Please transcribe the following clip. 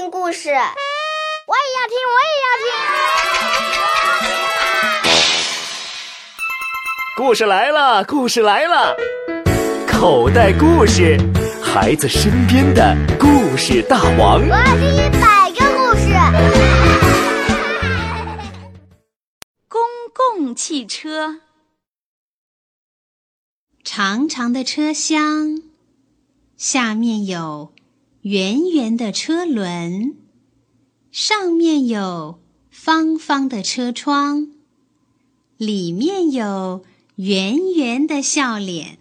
听故事，我也要听，我也要听。故事来了，故事来了，口袋故事，孩子身边的故事大王。我要听一百个故事。公共汽车，长长的车厢，下面有圆圆的车轮，上面有方方的车窗，里面有圆圆的笑脸。